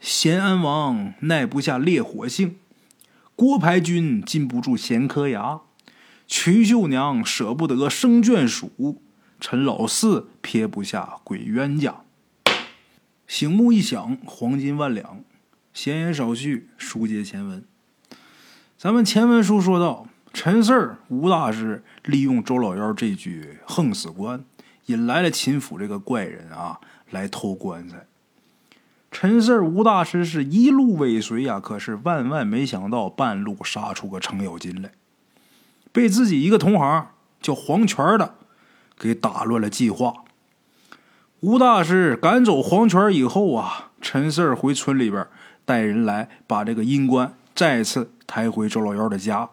咸安王耐不下烈火性，郭牌军禁不住闲磕牙，曲绣娘舍不得生眷属，陈老四撇不下鬼冤家。醒目一响，黄金万两。闲言少叙，书接前文。咱们前文书说到，陈四儿、吴大师利用周老幺这句“横死官”，引来了秦府这个怪人啊，来偷棺材。陈四儿、吴大师是一路尾随呀，可是万万没想到，半路杀出个程咬金来，被自己一个同行叫黄泉的给打乱了计划。吴大师赶走黄泉以后啊，陈四儿回村里边带人来把这个阴棺再次抬回周老幺的家。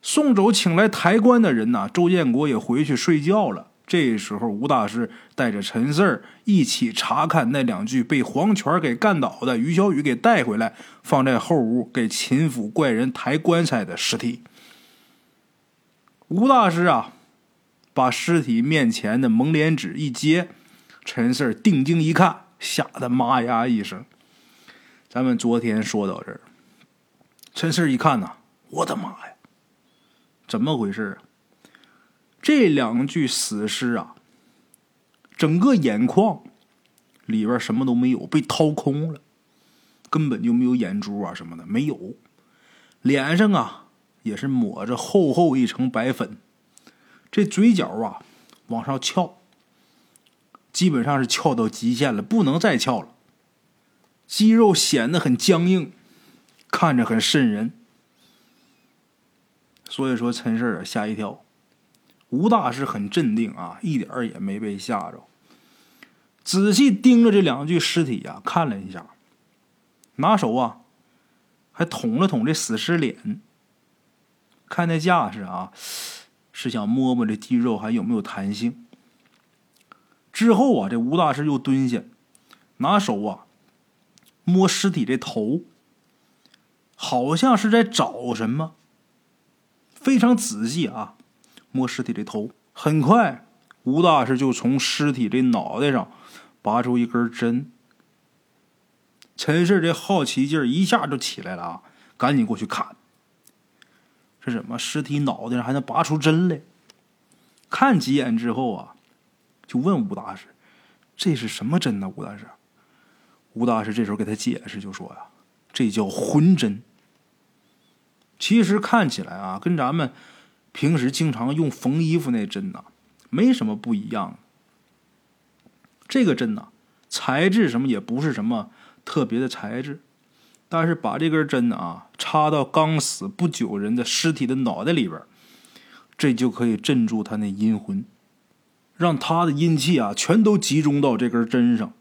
送走请来抬棺的人呢，周建国也回去睡觉了。这时候，吴大师带着陈四儿一起查看那两具被黄泉给干倒的于小雨给带回来，放在后屋给秦府怪人抬棺材的尸体。吴大师啊，把尸体面前的蒙脸纸一揭，陈四定睛一看，吓得妈呀一声。咱们昨天说到这儿，陈四一看呐，我的妈呀，怎么回事啊？这两具死尸啊，整个眼眶里边什么都没有，被掏空了，根本就没有眼珠啊什么的没有。脸上啊也是抹着厚厚一层白粉，这嘴角啊往上翘，基本上是翘到极限了，不能再翘了。肌肉显得很僵硬，看着很瘆人。所以说，陈氏啊吓一跳。吴大师很镇定啊，一点儿也没被吓着。仔细盯着这两具尸体呀，看了一下，拿手啊还捅了捅这死尸脸，看那架势啊，是想摸摸这肌肉还有没有弹性。之后啊，这吴大师又蹲下，拿手啊摸尸体这头，好像是在找什么，非常仔细啊。摸尸体的头，很快，吴大师就从尸体这脑袋上拔出一根针。陈氏这好奇劲儿一下就起来了啊，赶紧过去看，这什么尸体脑袋上还能拔出针来？看几眼之后啊，就问吴大师：“这是什么针呢？”吴大师，吴大师这时候给他解释，就说呀：“这叫魂针。其实看起来啊，跟咱们……”平时经常用缝衣服那针呐，没什么不一样。这个针呐，材质什么也不是什么特别的材质，但是把这根针啊插到刚死不久人的尸体的脑袋里边，这就可以镇住他那阴魂，让他的阴气啊全都集中到这根针上。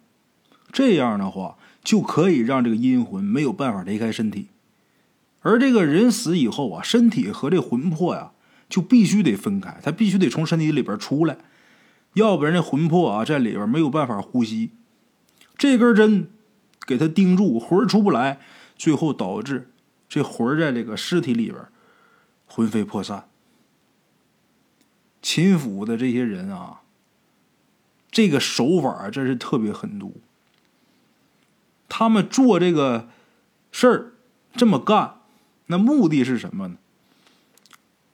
这样的话，就可以让这个阴魂没有办法离开身体。而这个人死以后啊，身体和这魂魄呀。就必须得分开，他必须得从身体里边出来，要不然这魂魄啊在里边没有办法呼吸。这根针给他钉住，魂出不来，最后导致这魂在这个尸体里边魂飞魄散。秦府的这些人啊，这个手法真是特别狠毒。他们做这个事儿这么干，那目的是什么呢？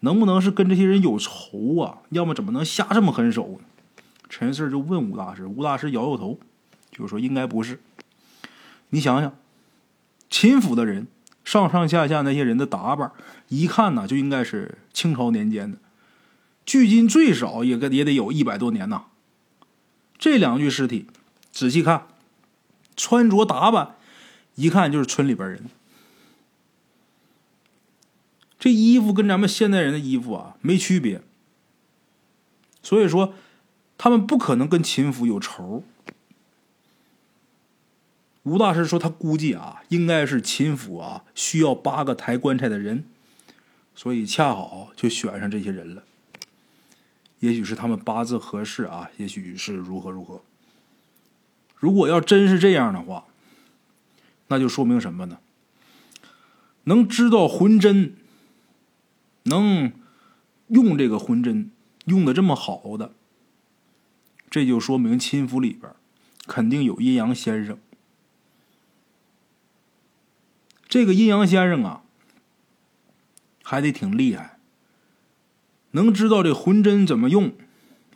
能不能是跟这些人有仇啊？要么怎么能下这么狠手呢？陈四就问吴大师，吴大师摇摇头，就说应该不是。你想想，秦府的人上上下下那些人的打扮，一看呢就应该是清朝年间的，距今最少也也得有一百多年呐。这两具尸体，仔细看，穿着打扮，一看就是村里边人。这衣服跟咱们现代人的衣服啊没区别，所以说他们不可能跟秦府有仇。吴大师说他估计啊，应该是秦府啊需要八个抬棺材的人，所以恰好就选上这些人了。也许是他们八字合适啊，也许是如何如何。如果要真是这样的话，那就说明什么呢？能知道魂针，能用这个魂针用的这么好的，这就说明秦府里边肯定有阴阳先生。这个阴阳先生啊，还得挺厉害，能知道这魂针怎么用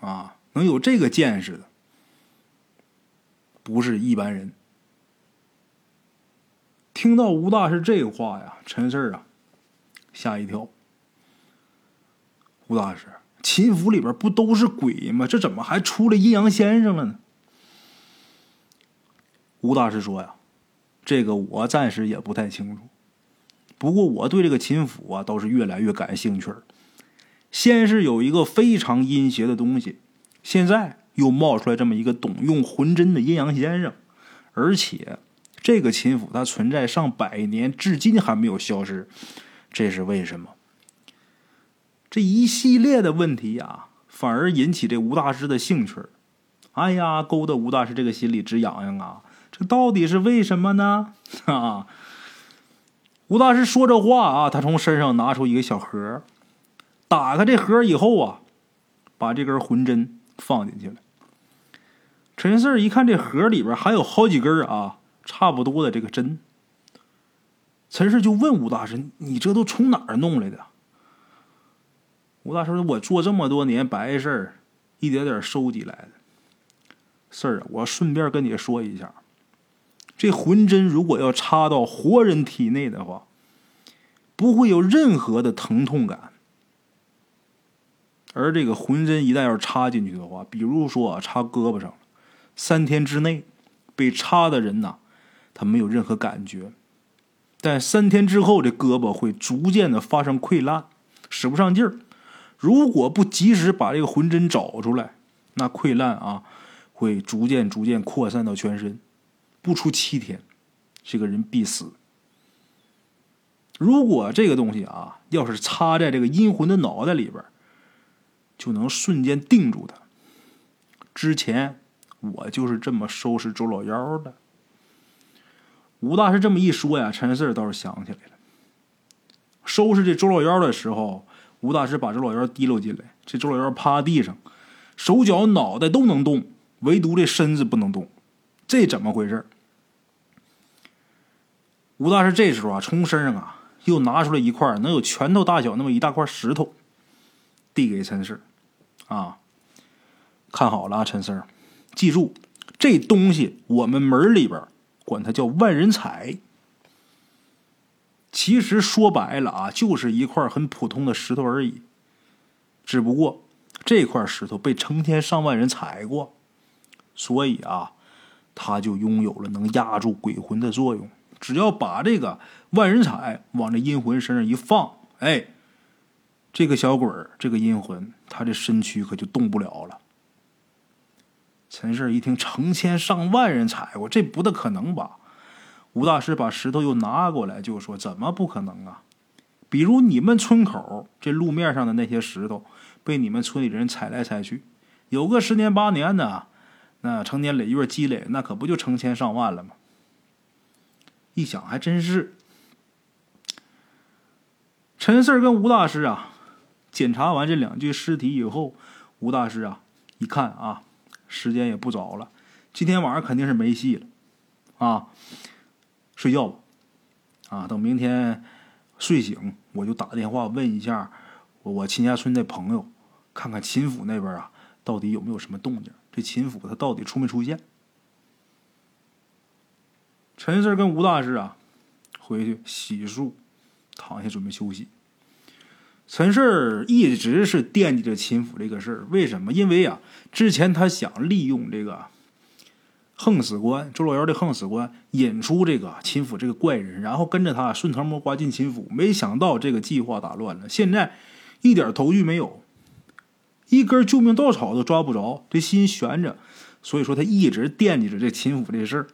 啊，能有这个见识的，不是一般人。听到吴大师这话呀，陈四啊吓一跳。吴大师，秦府里边不都是鬼吗？这怎么还出了阴阳先生了呢？吴大师说呀。这个我暂时也不太清楚，不过我对这个秦府啊倒是越来越感兴趣先是有一个非常阴邪的东西，现在又冒出来这么一个懂用魂针的阴阳先生，而且这个秦府它存在上百年，至今还没有消失，这是为什么？这一系列的问题呀，反而引起这吴大师的兴趣哎呀，勾得吴大师这个心里直痒痒啊！这到底是为什么呢？啊！吴大师说这话啊，他从身上拿出一个小盒，打开这盒以后啊，把这根魂针放进去了。陈四一看这盒里边还有好几根啊，差不多的这个针。陈四就问吴大师：“你这都从哪儿弄来的？”吴大师说：“我做这么多年白事儿，一点点收集来的。事儿啊，我顺便跟你说一下。”这魂针如果要插到活人体内的话，不会有任何的疼痛感。而这个魂针一旦要是插进去的话，比如说啊，插胳膊上三天之内被插的人呐，他没有任何感觉。但三天之后，这胳膊会逐渐的发生溃烂，使不上劲儿。如果不及时把这个魂针找出来，那溃烂啊，会逐渐逐渐扩散到全身。不出七天，这个人必死。如果这个东西啊，要是插在这个阴魂的脑袋里边，就能瞬间定住他。之前我就是这么收拾周老幺的。吴大师这么一说呀，陈四倒是想起来了。收拾这周老幺的时候，吴大师把周老幺提溜进来，这周老幺趴地上，手脚脑袋都能动，唯独这身子不能动，这怎么回事？吴大师这时候啊，从身上啊又拿出来一块能有拳头大小那么一大块石头，递给陈四啊，看好了啊，陈四记住这东西，我们门里边管它叫万人踩。其实说白了啊，就是一块很普通的石头而已，只不过这块石头被成千上万人踩过，所以啊，它就拥有了能压住鬼魂的作用。只要把这个万人踩往这阴魂身上一放，哎，这个小鬼儿，这个阴魂，他这身躯可就动不了了。陈氏一听，成千上万人踩过，这不大可能吧？吴大师把石头又拿过来，就说：“怎么不可能啊？比如你们村口这路面上的那些石头，被你们村里人踩来踩去，有个十年八年的，那成年累月积累，那可不就成千上万了吗？”一想还真是，陈四跟吴大师啊，检查完这两具尸体以后，吴大师啊一看啊，时间也不早了，今天晚上肯定是没戏了，啊，睡觉吧，啊，等明天睡醒，我就打电话问一下我我秦家村的朋友，看看秦府那边啊到底有没有什么动静，这秦府他到底出没出现。陈四跟吴大师啊，回去洗漱，躺下准备休息。陈四一直是惦记着秦府这个事儿，为什么？因为啊，之前他想利用这个横死官周老幺的横死官，引出这个秦府这个怪人，然后跟着他顺藤摸瓜进秦府。没想到这个计划打乱了，现在一点头绪没有，一根救命稻草都抓不着，这心悬着。所以说，他一直惦记着这秦府这事儿。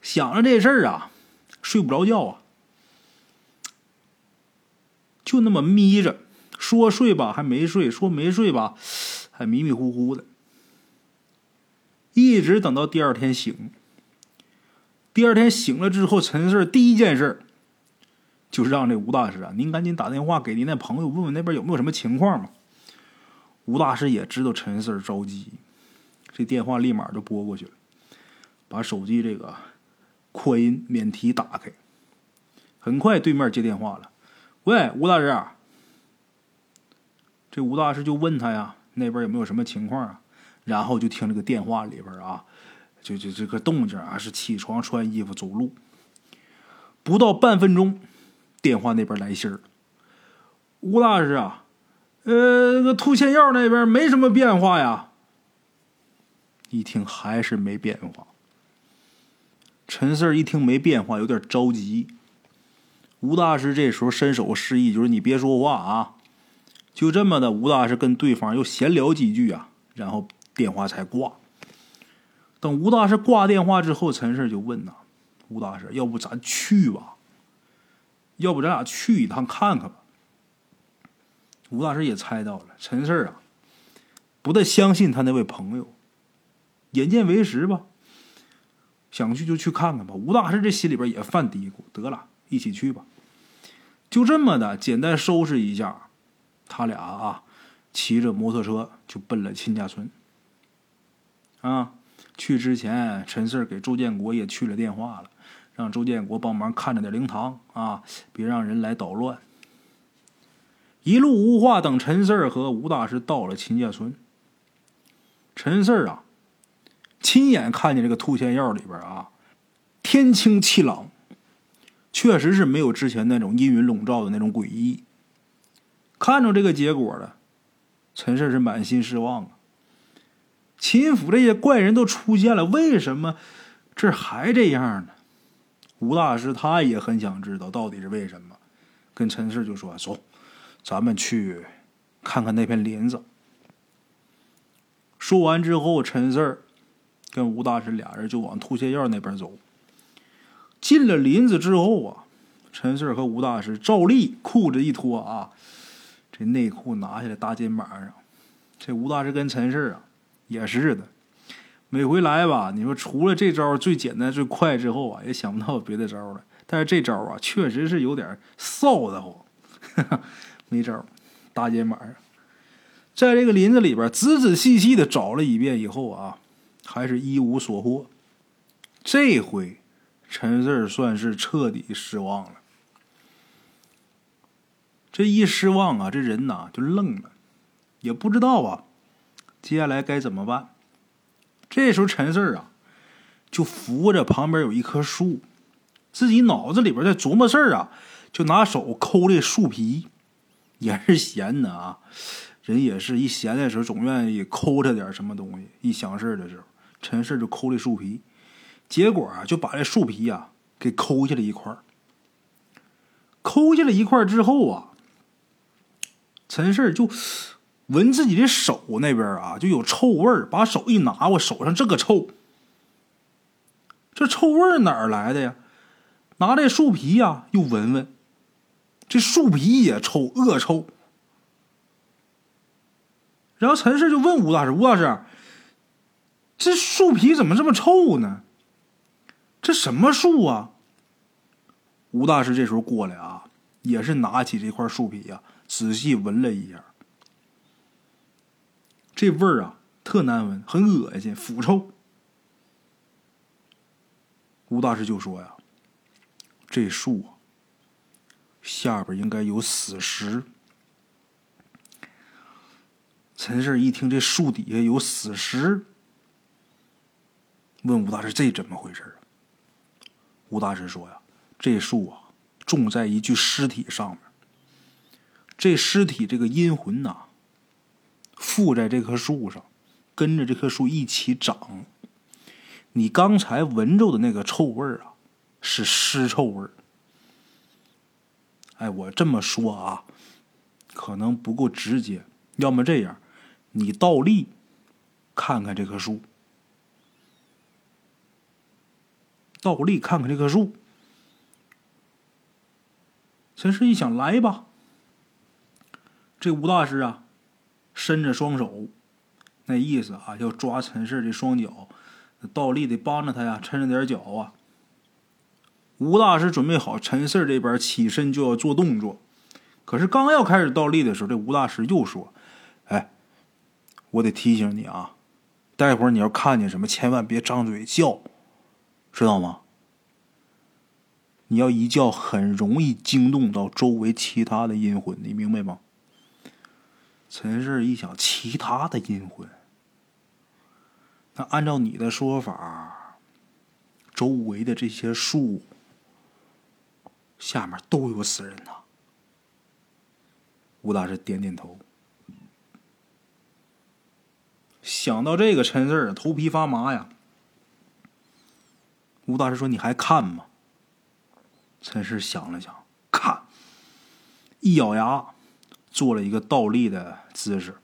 想着这事儿啊，睡不着觉啊，就那么眯着，说睡吧还没睡，说没睡吧还迷迷糊糊的。一直等到第二天醒。第二天醒了之后，陈四第一件事就是让这吴大师啊，您赶紧打电话给您那朋友，问问那边有没有什么情况嘛。吴大师也知道陈四着急，这电话立马就拨过去了，把手机这个扩音免提打开。很快对面接电话了，喂，吴大师。这吴大师就问他呀，那边有没有什么情况啊？然后就听这个电话里边啊。就就这个动静啊，是起床、穿衣服、走路。不到半分钟，电话那边来信儿。吴大师啊，呃，那个兔仙药那边没什么变化呀。一听还是没变化。陈四一听没变化，有点着急。吴大师这时候伸手示意，就是你别说话啊。就这么的，吴大师跟对方又闲聊几句啊，然后电话才挂。等吴大师挂电话之后，陈四就问呐：“吴大师，要不咱去吧？要不咱俩去一趟看看吧？”吴大师也猜到了，陈四啊，不太相信他那位朋友。眼见为实吧，想去就去看看吧。吴大师这心里边也犯嘀咕：得了，一起去吧。就这么的，简单收拾一下，他俩啊，骑着摩托车就奔了秦家村。啊。去之前，陈四给周建国也去了电话了，让周建国帮忙看着点灵堂啊，别让人来捣乱。一路无话，等陈四和吴大师到了秦家村。陈四啊，亲眼看见这个兔仙药里边啊，天清气朗，确实是没有之前那种阴云笼罩的那种诡异。看着这个结果了，陈四是满心失望啊。秦府这些怪人都出现了，为什么这还这样呢？吴大师他也很想知道到底是为什么，跟陈氏就说：“走，咱们去看看那片林子。”说完之后，陈氏跟吴大师俩人就往吐泻药那边走。进了林子之后啊，陈氏和吴大师照例裤子一脱啊，这内裤拿下来搭肩膀上。这吴大师跟陈氏啊。也是的，每回来吧，你说除了这招最简单最快之后啊，也想不到别的招了。但是这招啊，确实是有点臊得慌，没招，搭肩膀上，在这个林子里边仔仔细细的找了一遍以后啊，还是一无所获。这回陈四算是彻底失望了。这一失望啊，这人呐就愣了，也不知道啊。接下来该怎么办？这时候陈四啊，就扶着旁边有一棵树，自己脑子里边在琢磨事儿啊，就拿手抠这树皮，也是闲的啊。人也是一闲的时候，总愿意抠着点什么东西。一想事的时候，陈四就抠这树皮，结果啊，就把这树皮啊给抠下来一块抠下来一块之后啊，陈四就。闻自己的手那边啊，就有臭味。把手一拿，我手上这个臭，这臭味哪儿来的呀？拿这树皮呀，又闻闻，这树皮也臭，恶臭。然后陈氏就问吴大师：“吴大师，这树皮怎么这么臭呢？这什么树啊？”吴大师这时候过来啊，也是拿起这块树皮呀，仔细闻了一下。这味儿啊，特难闻，很恶心，腐臭。吴大师就说呀：“这树啊，下边应该有死尸。”陈氏一听这树底下有死尸，问吴大师：“这怎么回事啊？”吴大师说：“呀，这树啊，种在一具尸体上面，这尸体这个阴魂呐。”附在这棵树上，跟着这棵树一起长。你刚才闻着的那个臭味儿啊，是尸臭味儿。哎，我这么说啊，可能不够直接。要么这样，你倒立看看这棵树，倒立看看这棵树。陈氏一想，来吧。这吴大师啊。伸着双手，那意思啊，要抓陈氏的双脚，倒立得帮着他呀，抻着点脚啊。吴大师准备好，陈四这边起身就要做动作，可是刚要开始倒立的时候，这吴大师又说：“哎，我得提醒你啊，待会儿你要看见什么，千万别张嘴叫，知道吗？你要一叫，很容易惊动到周围其他的阴魂，你明白吗？”陈氏一想，其他的阴魂，那按照你的说法，周围的这些树下面都有死人呐。吴大师点点头，想到这个，陈氏头皮发麻呀。吴大师说：“你还看吗？”陈氏想了想，看，一咬牙。做了一个倒立的姿势，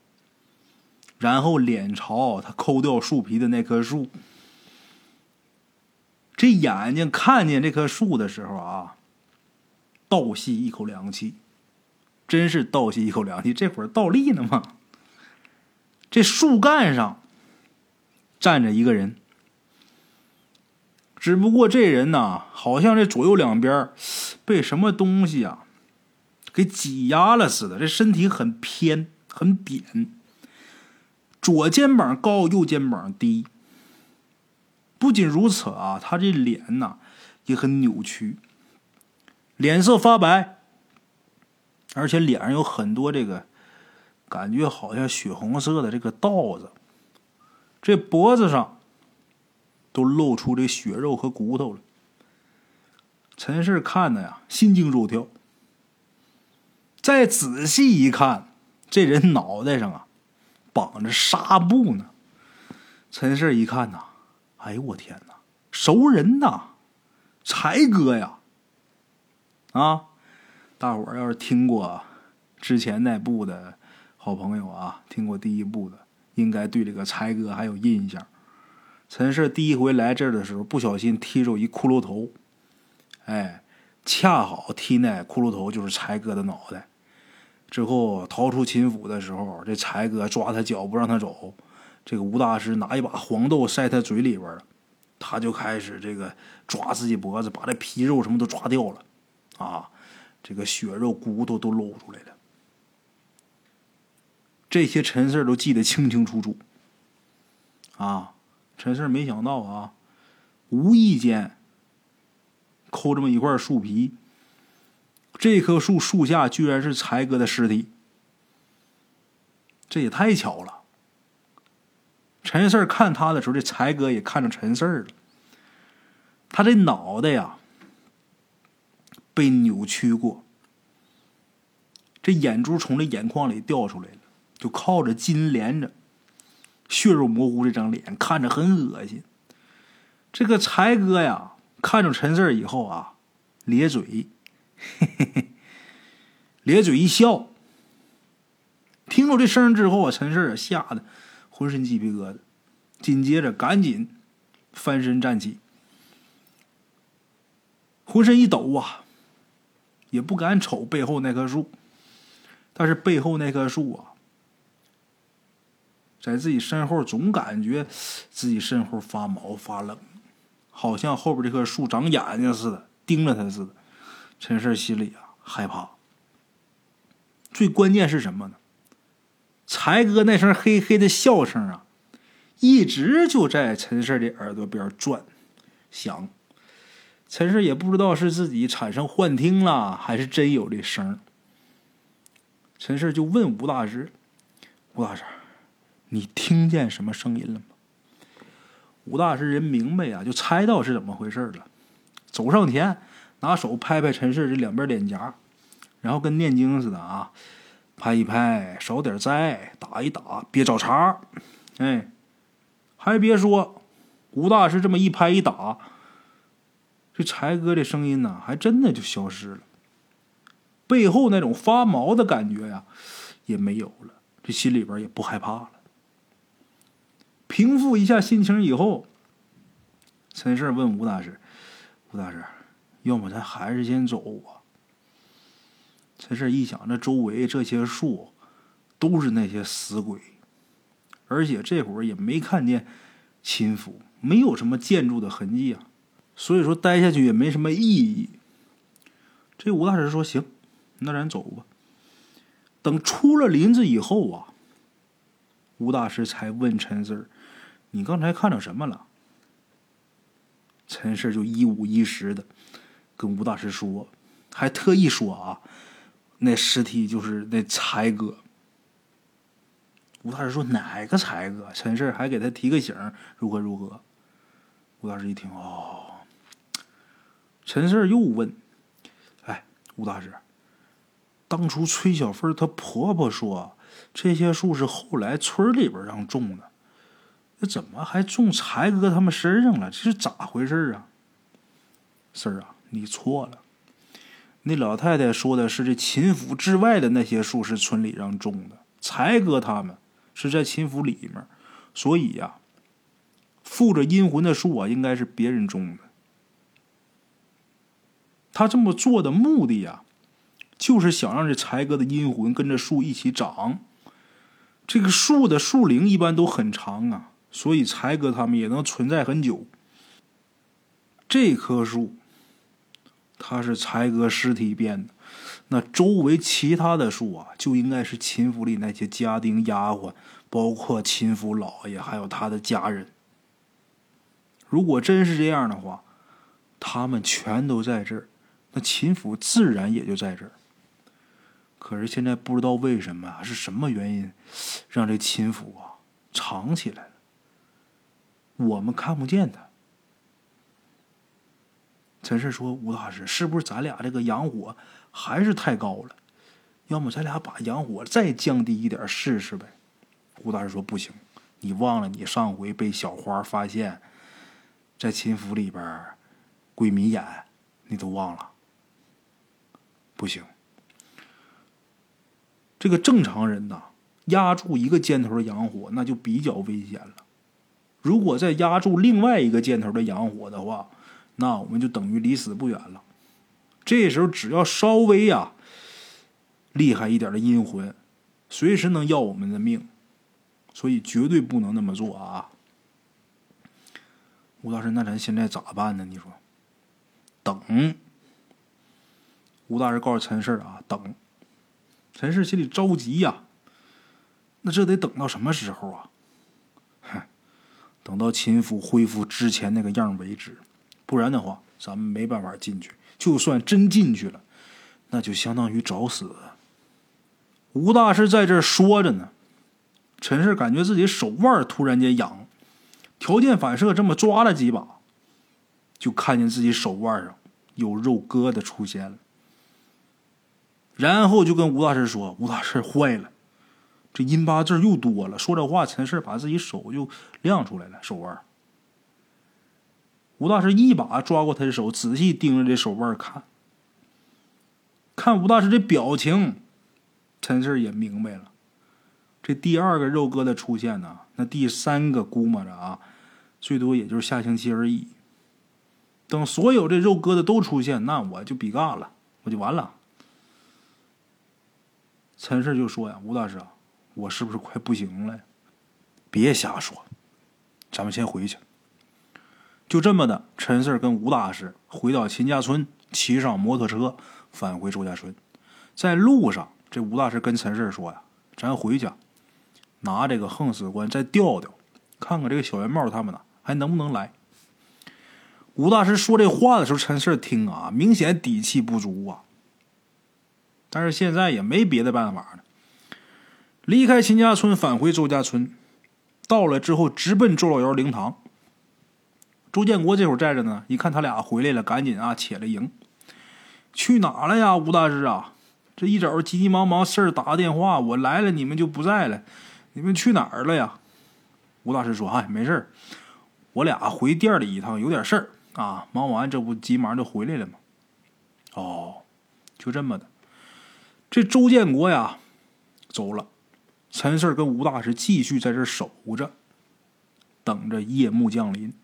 然后脸朝他抠掉树皮的那棵树。这眼睛看见这棵树的时候啊，倒吸一口凉气，真是倒吸一口凉气。这会儿倒立呢嘛，这树干上站着一个人，只不过这人呢，好像这左右两边被什么东西啊。给挤压了似的，这身体很偏，很扁，左肩膀高，右肩膀低。不仅如此啊，他这脸呐也很扭曲，脸色发白，而且脸上有很多这个感觉好像血红色的这个道子，这脖子上都露出这血肉和骨头了。陈氏看的呀，心惊肉跳。再仔细一看，这人脑袋上啊绑着纱布呢。陈氏一看呐，哎呦我天哪，熟人呐，才哥呀！啊，大伙儿要是听过之前那部的好朋友啊，听过第一部的，应该对这个才哥还有印象。陈氏第一回来这儿的时候，不小心踢着一骷髅头，哎，恰好踢那骷髅头就是柴哥的脑袋。之后逃出秦府的时候，这柴哥抓他脚不让他走，这个吴大师拿一把黄豆塞他嘴里边了，他就开始这个抓自己脖子，把这皮肉什么都抓掉了，啊，这个血肉骨头都露出来了。这些陈四都记得清清楚楚。啊，陈四没想到啊，无意间抠这么一块树皮。这棵树树下居然是才哥的尸体，这也太巧了。陈四看他的时候，这才哥也看着陈四了。他这脑袋呀被扭曲过，这眼珠从这眼眶里掉出来了，就靠着筋连着，血肉模糊，这张脸看着很恶心。这个才哥呀，看着陈四以后啊，咧嘴。嘿嘿嘿，咧嘴一笑。听到这声之后啊，陈四啊吓得浑身鸡皮疙瘩，紧接着赶紧翻身站起，浑身一抖啊，也不敢瞅背后那棵树。但是背后那棵树啊，在自己身后总感觉自己身后发毛发冷，好像后边这棵树长眼睛似的，盯着他似的。陈氏心里啊害怕，最关键是什么呢？才哥那声嘿嘿的笑声啊，一直就在陈氏的耳朵边转，响。陈氏也不知道是自己产生幻听了，还是真有这声。陈氏就问吴大师：“吴大师，你听见什么声音了吗？”吴大师人明白呀，就猜到是怎么回事了，走上前。拿手拍拍陈氏这两边脸颊，然后跟念经似的啊，拍一拍，少点灾，打一打，别找茬。哎，还别说，吴大师这么一拍一打，这柴哥这声音呢，还真的就消失了，背后那种发毛的感觉呀，也没有了，这心里边也不害怕了。平复一下心情以后，陈氏问吴大师：“吴大师。”要么咱还是先走吧。陈氏一想，这周围这些树都是那些死鬼，而且这会儿也没看见秦府，没有什么建筑的痕迹啊，所以说待下去也没什么意义。这吴大师说：“行，那咱走吧。”等出了林子以后啊，吴大师才问陈四你刚才看到什么了？”陈四就一五一十的跟吴大师说，还特意说啊，那尸体就是那才哥。吴大师说：“哪个才哥？”陈四还给他提个醒，如何如何。吴大师一听，哦，陈四又问：“哎，吴大师，当初崔小凤她婆婆说这些树是后来村里边让种的，这怎么还种才哥他们身上了？这是咋回事啊？”四儿啊，你错了。那老太太说的是这秦府之外的那些树是村里让种的，才哥他们。是在秦府里面，所以呀，附着阴魂的树啊，应该是别人种的。他这么做的目的呀，就是想让这才哥的阴魂跟着树一起长。这个树的树龄一般都很长啊，所以才哥他们也能存在很久。这棵树，它是才哥尸体变的。那周围其他的树啊，就应该是秦府里那些家丁丫鬟，包括秦府老爷，还有他的家人。如果真是这样的话，他们全都在这儿，那秦府自然也就在这儿。可是现在不知道为什么，是什么原因，让这秦府啊藏起来了，我们看不见他。陈氏说：“吴大师，是不是咱俩这个阳火还是太高了？要么咱俩把阳火再降低一点试试呗？”吴大师说：“不行，你忘了你上回被小花发现，在秦府里边鬼迷眼，你都忘了？不行，这个正常人呐，压住一个箭头的阳火，那就比较危险了。如果再压住另外一个箭头的阳火的话，那我们就等于离死不远了。这时候只要稍微呀厉害一点的阴魂，随时能要我们的命，所以绝对不能那么做啊！吴大师，那咱现在咋办呢？你说，等。吴大师告诉陈氏啊，等。陈氏心里着急呀，那这得等到什么时候啊？等到秦府恢复之前那个样为止。不然的话，咱们没办法进去。就算真进去了，那就相当于找死。吴大师在这说着呢，陈氏感觉自己手腕突然间痒，条件反射这么抓了几把，就看见自己手腕上有肉疙瘩出现了。然后就跟吴大师说：“吴大师坏了，这阴八字又多了。”说这话，陈氏把自己手就亮出来了，手腕。吴大师一把抓过他的手，仔细盯着这手腕看。看吴大师这表情，陈四也明白了。这第二个肉疙瘩出现呢，那第三个估摸着啊，最多也就是下星期而已。等所有这肉疙瘩都出现，那我就比干了，我就完了。陈氏就说呀：“吴大师啊，我是不是快不行了？别瞎说，咱们先回去。”就这么的，陈四跟吴大师回到秦家村，骑上摩托车返回周家村。在路上，这吴大师跟陈四说：“呀，咱回家拿这个横死官再调调，看看这个小圆帽他们呢还能不能来。”吴大师说这话的时候，陈四听啊，明显底气不足啊。但是现在也没别的办法了，离开秦家村返回周家村，到了之后直奔周老幺灵堂。周建国这会儿在着呢，一看他俩回来了，赶紧啊起来迎。去哪了呀，吴大师啊？这一早急急忙忙事儿打个电话，我来了，你们就不在了，你们去哪儿了呀？吴大师说：“哎，没事儿，我俩回店里一趟，有点事儿啊。忙完这不急忙就回来了吗？”哦，就这么的。这周建国呀走了，陈四跟吴大师继续在这守着，等着夜幕降临。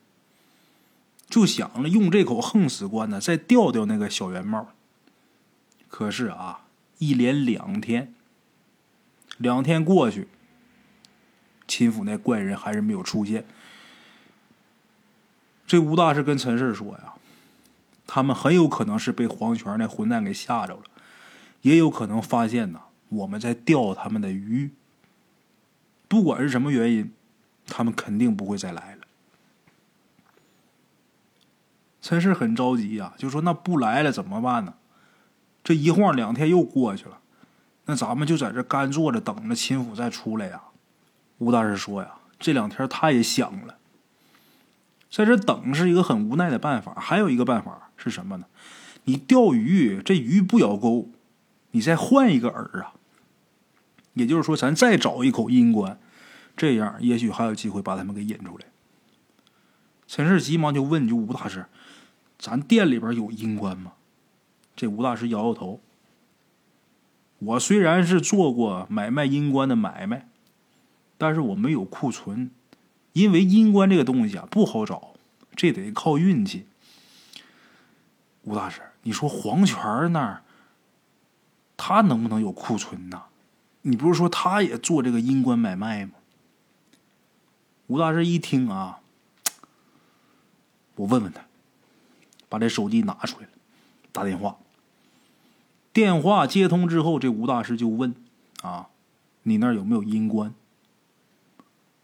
就想着用这口横死棺呢，再吊吊那个小圆帽。可是啊，一连两天，两天过去，秦府那怪人还是没有出现。这吴大师跟陈氏说呀，他们很有可能是被黄泉那混蛋给吓着了，也有可能发现呐我们在钓他们的鱼。不管是什么原因，他们肯定不会再来了。陈氏很着急呀，就说：“那不来了怎么办呢？这一晃两天又过去了，那咱们就在这干坐着等着秦府再出来呀。”吴大师说：“呀，这两天他也想了，在这等是一个很无奈的办法。还有一个办法是什么呢？你钓鱼，这鱼不咬钩，你再换一个饵啊。也就是说，咱再找一口阴棺，这样也许还有机会把他们给引出来。”陈氏急忙就问：“就吴大师。”咱店里边有阴棺吗？这吴大师摇摇头。我虽然是做过买卖阴棺的买卖，但是我没有库存，因为阴棺这个东西啊不好找，这得靠运气。吴大师，你说黄泉那儿，他能不能有库存呢？你不是说他也做这个阴关买卖吗？吴大师一听啊，我问问他。把这手机拿出来了，打电话。电话接通之后，这吴大师就问：“啊，你那儿有没有阴关？”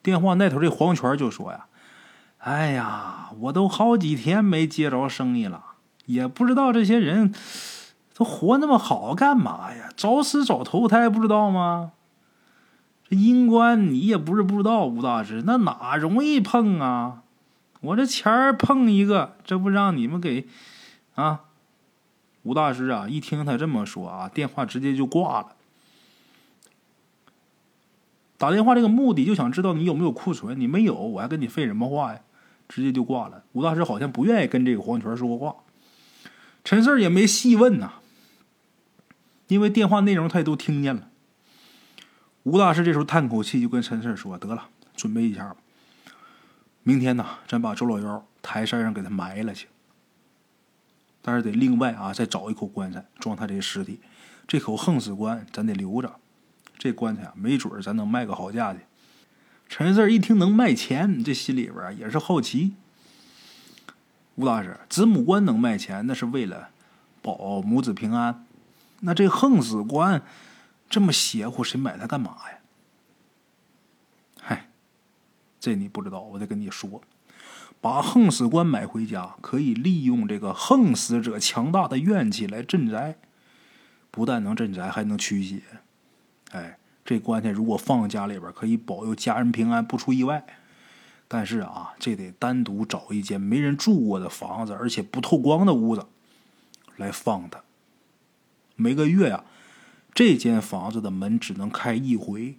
电话那头这黄泉就说：“呀，哎呀，我都好几天没接着生意了，也不知道这些人都活那么好干嘛呀？早死早投胎不知道吗？这阴关你也不是不知道，吴大师那哪容易碰啊？”我这钱儿碰一个，这不让你们给啊？吴大师啊，一听他这么说啊，电话直接就挂了。打电话这个目的就想知道你有没有库存，你没有，我还跟你废什么话呀？直接就挂了。吴大师好像不愿意跟这个黄泉说话，陈四儿也没细问呐，因为电话内容他也都听见了。吴大师这时候叹口气，就跟陈四说：“得了，准备一下吧。”明天呢，咱把周老幺抬山上给他埋了去。但是得另外啊，再找一口棺材装他这尸体。这口横死棺咱得留着，这棺材啊，没准咱能卖个好价钱。陈四一听能卖钱，这心里边也是好奇。吴大师，子母棺能卖钱，那是为了保母子平安。那这横死棺这么邪乎，谁买它干嘛呀？嗨这你不知道，我得跟你说，把横死棺买回家，可以利用这个横死者强大的怨气来镇宅，不但能镇宅，还能驱邪。哎，这棺材如果放家里边，可以保佑家人平安，不出意外。但是啊，这得单独找一间没人住过的房子，而且不透光的屋子来放它。每个月呀，这间房子的门只能开一回，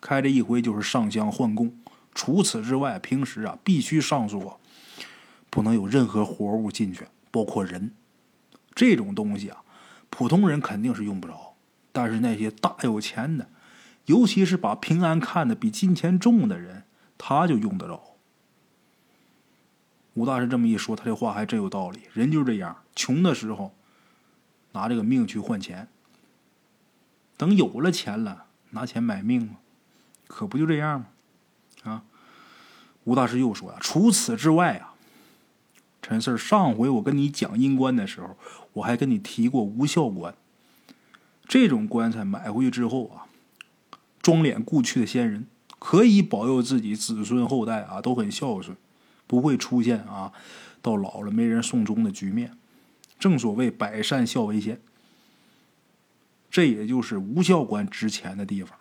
开这一回就是上香换供。除此之外，平时啊必须上锁，不能有任何活物进去，包括人。这种东西啊，普通人肯定是用不着，但是那些大有钱的，尤其是把平安看得比金钱重的人，他就用得着。吴大师这么一说，他这话还真有道理。人就是这样，穷的时候拿这个命去换钱，等有了钱了，拿钱买命吗？可不就这样吗？啊，吴大师又说呀，除此之外啊，陈四上回我跟你讲阴棺的时候，我还跟你提过无效棺。这种棺材买回去之后啊，装殓故去的先人，可以保佑自己子孙后代啊都很孝顺，不会出现啊到老了没人送终的局面。正所谓百善孝为先，这也就是无效棺值钱的地方。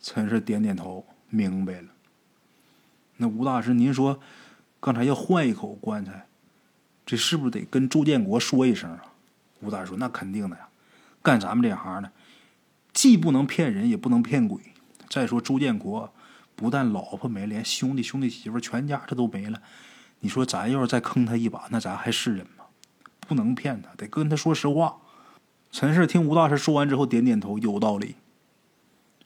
陈氏点点头。明白了，那吴大师，您说刚才要换一口棺材，这是不是得跟周建国说一声啊？吴大师说：“那肯定的呀，干咱们这行的，既不能骗人，也不能骗鬼。再说周建国不但老婆没，连兄弟、兄弟媳妇、全家这都没了。你说咱要是再坑他一把，那咱还是人吗？不能骗他，得跟他说实话。”陈氏听吴大师说完之后，点点头，有道理。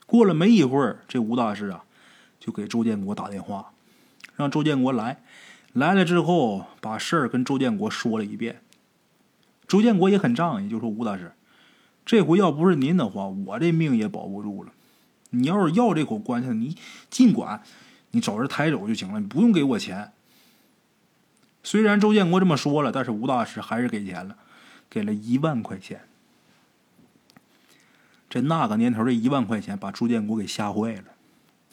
过了没一会儿，这吴大师啊。就给周建国打电话，让周建国来。来了之后，把事儿跟周建国说了一遍。周建国也很仗义，就说：“吴大师，这回要不是您的话，我这命也保不住了。你要是要这口棺材，你尽管你找人抬走就行了，你不用给我钱。虽然周建国这么说了，但是吴大师还是给钱了，给了一万块钱。这那个年头，这一万块钱把朱建国给吓坏了。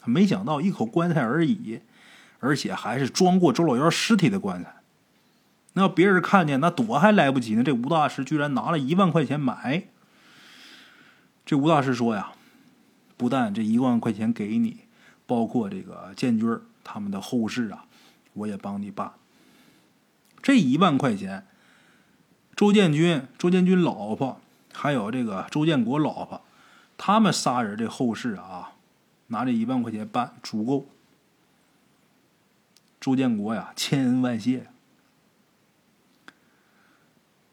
他没想到一口棺材而已，而且还是装过周老幺尸体的棺材。那别人看见，那躲还来不及呢。这吴大师居然拿了一万块钱买。这吴大师说呀，不但这一万块钱给你，包括这个建军他们的后事啊，我也帮你办。这一万块钱，周建军、周建军老婆，还有这个周建国老婆，他们仨人这后事啊。拿这一万块钱办足够。周建国呀，千恩万谢。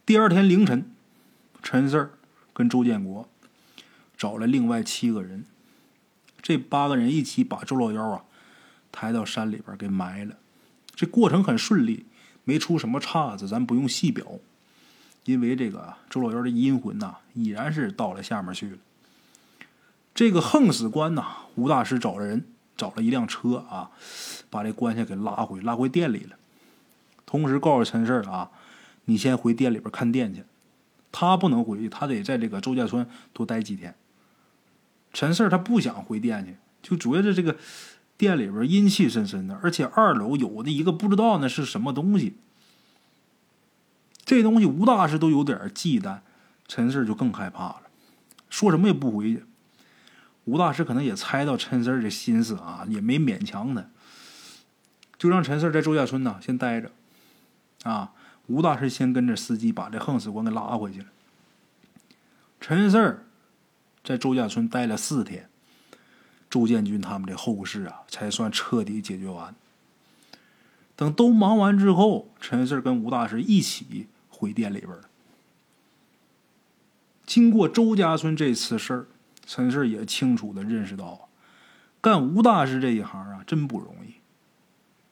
第二天凌晨，陈四儿跟周建国找了另外七个人，这八个人一起把周老幺啊抬到山里边给埋了。这过程很顺利，没出什么岔子，咱不用细表，因为这个周老幺的阴魂呐，已然是到了下面去了。这个横死官呐，吴大师找了人，找了一辆车啊，把这棺材给拉回拉回店里了。同时告诉陈四啊，你先回店里边看店去。他不能回去，他得在这个周家村多待几天。陈四他不想回店去，就觉得这个店里边阴气森森的，而且二楼有的一个不知道那是什么东西。这东西吴大师都有点忌惮，陈四就更害怕了，说什么也不回去。吴大师可能也猜到陈四儿的心思啊，也没勉强他，就让陈四儿在周家村呢先待着。啊，吴大师先跟着司机把这横死官给拉回去了。陈四儿在周家村待了四天，周建军他们的后事啊才算彻底解决完。等都忙完之后，陈四跟吴大师一起回店里边。经过周家村这次事儿。陈氏也清楚的认识到，干吴大师这一行啊，真不容易，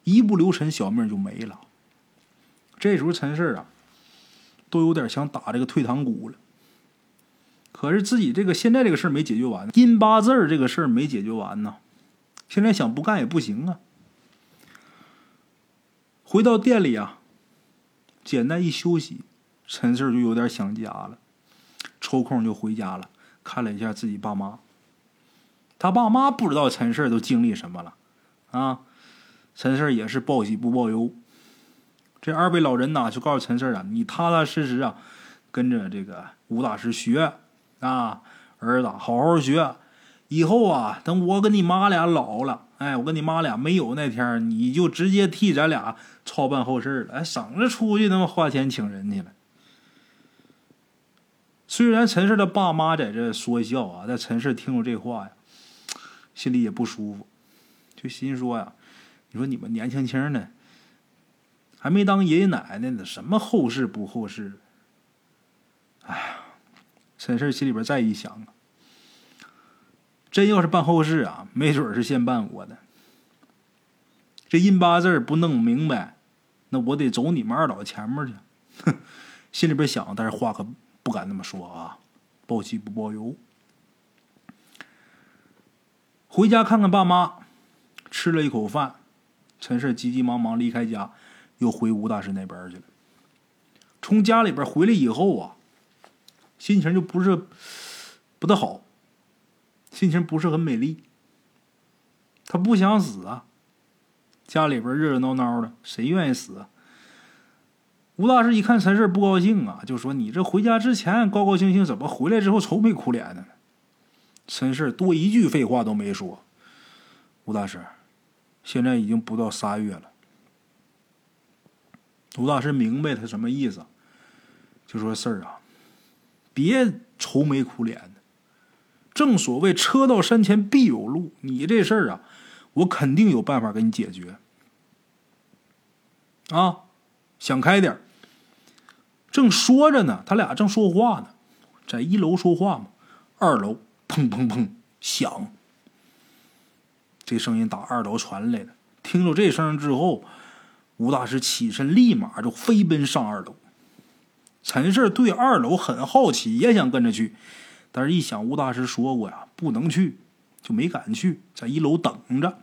一不留神小命就没了。这时候陈氏啊，都有点想打这个退堂鼓了。可是自己这个现在这个事儿没解决完，阴八字这个事儿没解决完呢，现在想不干也不行啊。回到店里啊，简单一休息，陈氏就有点想家了，抽空就回家了。看了一下自己爸妈，他爸妈不知道陈氏都经历什么了，啊，陈氏也是报喜不报忧。这二位老人呐，就告诉陈氏啊，你踏踏实实啊，跟着这个吴大师学啊，儿子好好学，以后啊，等我跟你妈俩老了，哎，我跟你妈俩没有那天，你就直接替咱俩操办后事了，哎，省着出去他妈花钱请人去了。虽然陈氏的爸妈在这说笑啊，但陈氏听了这话呀，心里也不舒服，就心说呀：“你说你们年轻轻的，还没当爷爷奶奶呢，什么后事不后事？”哎呀，陈氏心里边再一想啊，真要是办后事啊，没准是先办我的。这印八字不弄明白，那我得走你们二老前面去。哼，心里边想，但是话可。不敢那么说啊，报喜不报忧。回家看看爸妈，吃了一口饭，陈氏急急忙忙离开家，又回吴大师那边去了。从家里边回来以后啊，心情就不是不大好，心情不是很美丽。他不想死啊，家里边热热闹闹的，谁愿意死啊？吴大师一看陈氏不高兴啊，就说：“你这回家之前高高兴兴，怎么回来之后愁眉苦脸的呢？”陈氏多一句废话都没说。吴大师，现在已经不到三月了。吴大师明白他什么意思，就说：“事儿啊，别愁眉苦脸的。正所谓车到山前必有路，你这事儿啊，我肯定有办法给你解决。啊。”想开点正说着呢，他俩正说话呢，在一楼说话嘛，二楼砰砰砰响，这声音打二楼传来的。听着这声之后，吴大师起身，立马就飞奔上二楼。陈氏对二楼很好奇，也想跟着去，但是一想吴大师说过呀，不能去，就没敢去，在一楼等着。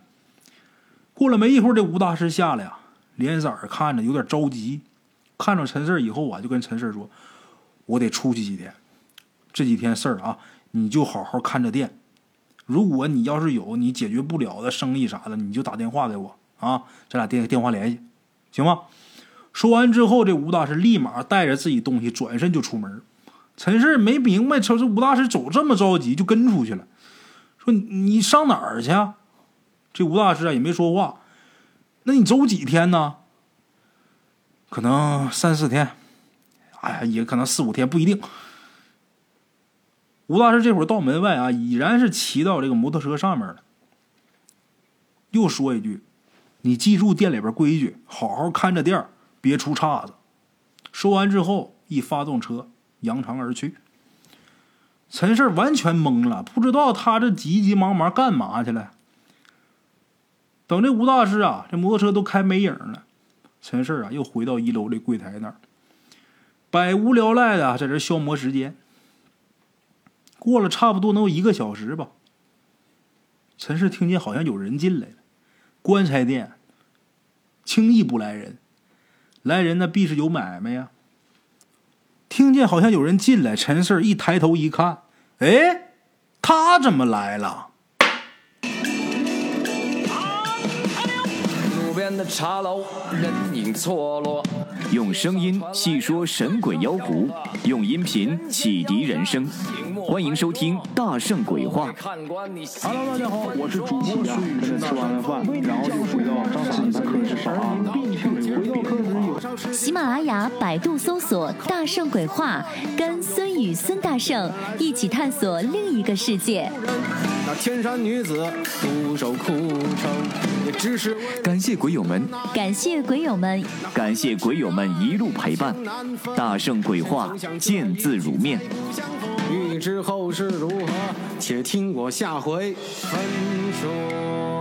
过了没一会儿，这吴大师下来呀，脸色看着有点着急。看着陈四以后啊，就跟陈四说：“我得出去几天，这几天事儿啊，你就好好看着店。如果你要是有你解决不了的生意啥的，你就打电话给我啊，咱俩电电话联系，行吗？”说完之后，这吴大师立马带着自己东西转身就出门。陈氏没明白，瞅这吴大师走这么着急，就跟出去了，说：“你上哪儿去？”这吴大师啊也没说话。那你走几天呢？可能三四天，哎呀，也可能四五天，不一定。吴大师这会儿到门外啊，已然是骑到这个摩托车上面了。又说一句：“你记住店里边规矩，好好看着店别出岔子。”说完之后，一发动车，扬长而去。陈氏完全懵了，不知道他这急急忙忙干嘛去了。等这吴大师啊，这摩托车都开没影了。陈氏啊，又回到一楼这柜台那儿，百无聊赖的在这消磨时间。过了差不多能有一个小时吧，陈氏听见好像有人进来了。棺材店轻易不来人，来人那必是有买卖呀。听见好像有人进来，陈四一抬头一看，哎，他怎么来了？路边的茶楼，人影错落。用声音细说神鬼妖狐，用音频启迪人生。欢迎收听《大圣鬼话》。Hello，大家好，我是主播孙宇。吃完了饭，然后就回到自己的课室上。喜马拉雅、百度搜索“大圣鬼话”，跟孙宇、孙大圣一起探索另一个世界。那天山女子独守空城，也只是感谢鬼友们，感谢鬼友们，感谢鬼友们一路陪伴。大圣鬼话，见字如面。欲知后事如何，且听我下回分说。